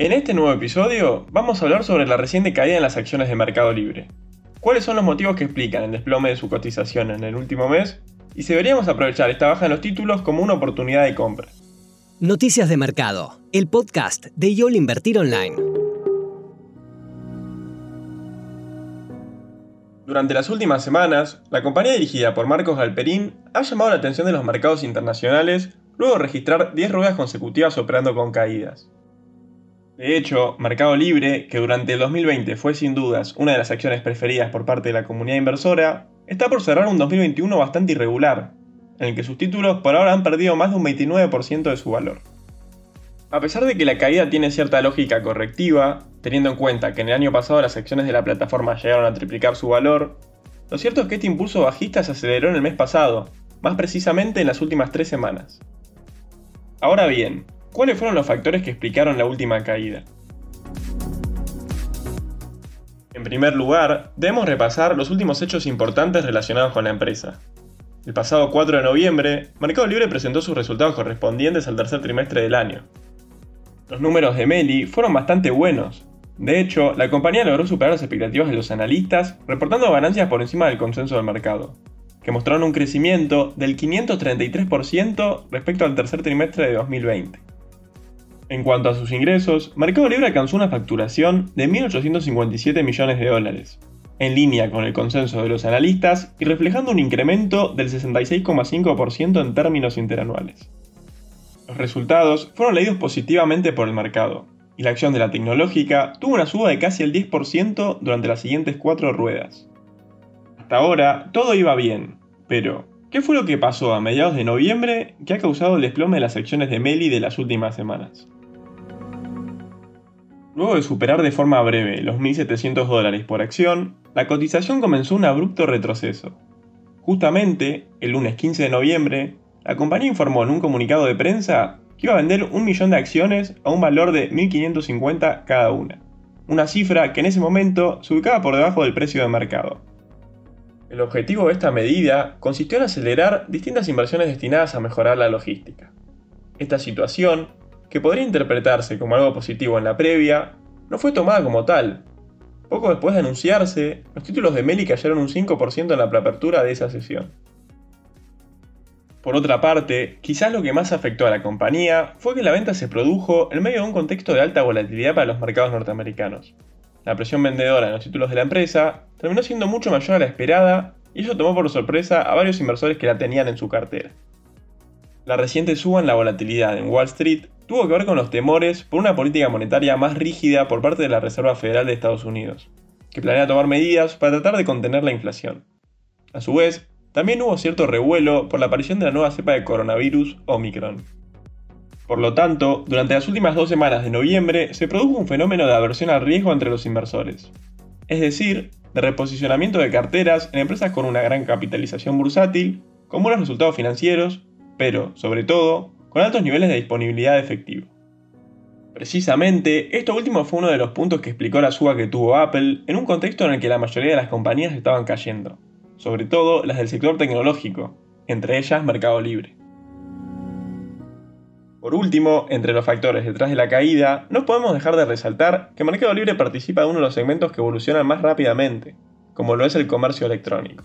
En este nuevo episodio vamos a hablar sobre la reciente caída en las acciones de Mercado Libre. ¿Cuáles son los motivos que explican el desplome de su cotización en el último mes? Y si deberíamos aprovechar esta baja en los títulos como una oportunidad de compra. Noticias de Mercado, el podcast de YOL Invertir Online. Durante las últimas semanas, la compañía dirigida por Marcos Galperín ha llamado la atención de los mercados internacionales luego de registrar 10 ruedas consecutivas operando con caídas. De hecho, Mercado Libre, que durante el 2020 fue sin dudas una de las acciones preferidas por parte de la comunidad inversora, está por cerrar un 2021 bastante irregular, en el que sus títulos por ahora han perdido más de un 29% de su valor. A pesar de que la caída tiene cierta lógica correctiva, teniendo en cuenta que en el año pasado las acciones de la plataforma llegaron a triplicar su valor, lo cierto es que este impulso bajista se aceleró en el mes pasado, más precisamente en las últimas tres semanas. Ahora bien, ¿Cuáles fueron los factores que explicaron la última caída? En primer lugar, debemos repasar los últimos hechos importantes relacionados con la empresa. El pasado 4 de noviembre, Mercado Libre presentó sus resultados correspondientes al tercer trimestre del año. Los números de Meli fueron bastante buenos. De hecho, la compañía logró superar las expectativas de los analistas, reportando ganancias por encima del consenso del mercado, que mostraron un crecimiento del 533% respecto al tercer trimestre de 2020. En cuanto a sus ingresos, Mercado Libre alcanzó una facturación de 1.857 millones de dólares, en línea con el consenso de los analistas y reflejando un incremento del 66,5% en términos interanuales. Los resultados fueron leídos positivamente por el mercado, y la acción de la tecnológica tuvo una suba de casi el 10% durante las siguientes cuatro ruedas. Hasta ahora todo iba bien, pero ¿qué fue lo que pasó a mediados de noviembre que ha causado el desplome de las acciones de Meli de las últimas semanas? Luego de superar de forma breve los 1.700 dólares por acción, la cotización comenzó un abrupto retroceso. Justamente, el lunes 15 de noviembre, la compañía informó en un comunicado de prensa que iba a vender un millón de acciones a un valor de 1.550 cada una, una cifra que en ese momento se ubicaba por debajo del precio de mercado. El objetivo de esta medida consistió en acelerar distintas inversiones destinadas a mejorar la logística. Esta situación que podría interpretarse como algo positivo en la previa, no fue tomada como tal. Poco después de anunciarse, los títulos de Meli cayeron un 5% en la preapertura de esa sesión. Por otra parte, quizás lo que más afectó a la compañía fue que la venta se produjo en medio de un contexto de alta volatilidad para los mercados norteamericanos. La presión vendedora en los títulos de la empresa terminó siendo mucho mayor a la esperada y eso tomó por sorpresa a varios inversores que la tenían en su cartera. La reciente suba en la volatilidad en Wall Street tuvo que ver con los temores por una política monetaria más rígida por parte de la Reserva Federal de Estados Unidos, que planea tomar medidas para tratar de contener la inflación. A su vez, también hubo cierto revuelo por la aparición de la nueva cepa de coronavirus, Omicron. Por lo tanto, durante las últimas dos semanas de noviembre se produjo un fenómeno de aversión al riesgo entre los inversores, es decir, de reposicionamiento de carteras en empresas con una gran capitalización bursátil, con buenos resultados financieros, pero, sobre todo, con altos niveles de disponibilidad de efectivo. Precisamente, esto último fue uno de los puntos que explicó la suba que tuvo Apple en un contexto en el que la mayoría de las compañías estaban cayendo, sobre todo las del sector tecnológico, entre ellas Mercado Libre. Por último, entre los factores detrás de la caída, no podemos dejar de resaltar que Mercado Libre participa de uno de los segmentos que evolucionan más rápidamente, como lo es el comercio electrónico.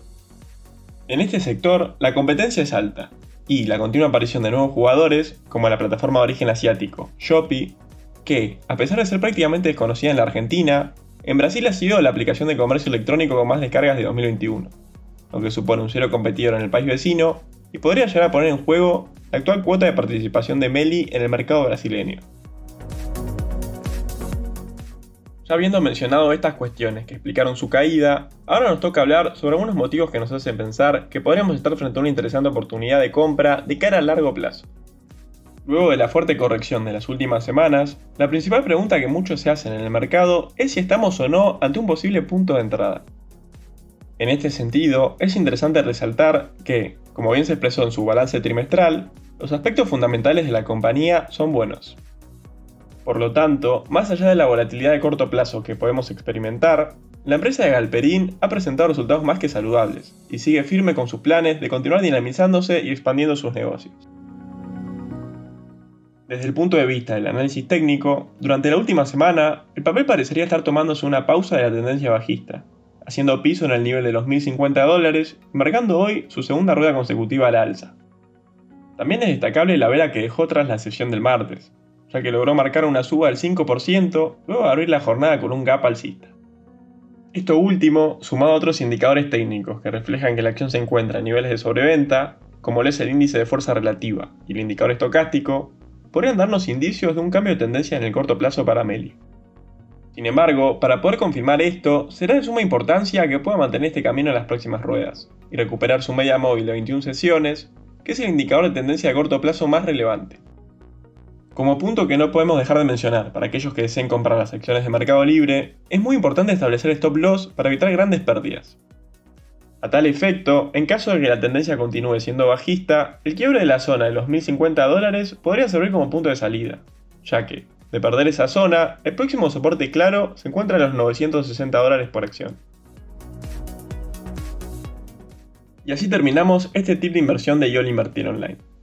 En este sector, la competencia es alta, y la continua aparición de nuevos jugadores, como la plataforma de origen asiático, Shopee, que, a pesar de ser prácticamente desconocida en la Argentina, en Brasil ha sido la aplicación de comercio electrónico con más descargas de 2021, aunque supone un cero competidor en el país vecino y podría llegar a poner en juego la actual cuota de participación de Meli en el mercado brasileño. Ya habiendo mencionado estas cuestiones que explicaron su caída, ahora nos toca hablar sobre algunos motivos que nos hacen pensar que podríamos estar frente a una interesante oportunidad de compra de cara a largo plazo. Luego de la fuerte corrección de las últimas semanas, la principal pregunta que muchos se hacen en el mercado es si estamos o no ante un posible punto de entrada. En este sentido, es interesante resaltar que, como bien se expresó en su balance trimestral, los aspectos fundamentales de la compañía son buenos. Por lo tanto, más allá de la volatilidad de corto plazo que podemos experimentar, la empresa de Galperín ha presentado resultados más que saludables y sigue firme con sus planes de continuar dinamizándose y expandiendo sus negocios. Desde el punto de vista del análisis técnico, durante la última semana, el papel parecería estar tomándose una pausa de la tendencia bajista, haciendo piso en el nivel de los 1.050 dólares marcando hoy su segunda rueda consecutiva a la alza. También es destacable la vela que dejó tras la sesión del martes, ya que logró marcar una suba del 5% luego de abrir la jornada con un gap alcista. Esto último, sumado a otros indicadores técnicos que reflejan que la acción se encuentra a niveles de sobreventa, como lo es el índice de fuerza relativa y el indicador estocástico, podrían darnos indicios de un cambio de tendencia en el corto plazo para Meli. Sin embargo, para poder confirmar esto, será de suma importancia que pueda mantener este camino en las próximas ruedas y recuperar su media móvil de 21 sesiones, que es el indicador de tendencia a corto plazo más relevante. Como punto que no podemos dejar de mencionar para aquellos que deseen comprar las acciones de Mercado Libre, es muy importante establecer stop loss para evitar grandes pérdidas. A tal efecto, en caso de que la tendencia continúe siendo bajista, el quiebre de la zona de los 1050 dólares podría servir como punto de salida, ya que, de perder esa zona, el próximo soporte claro se encuentra en los 960 dólares por acción. Y así terminamos este tip de inversión de YOL Invertir Online.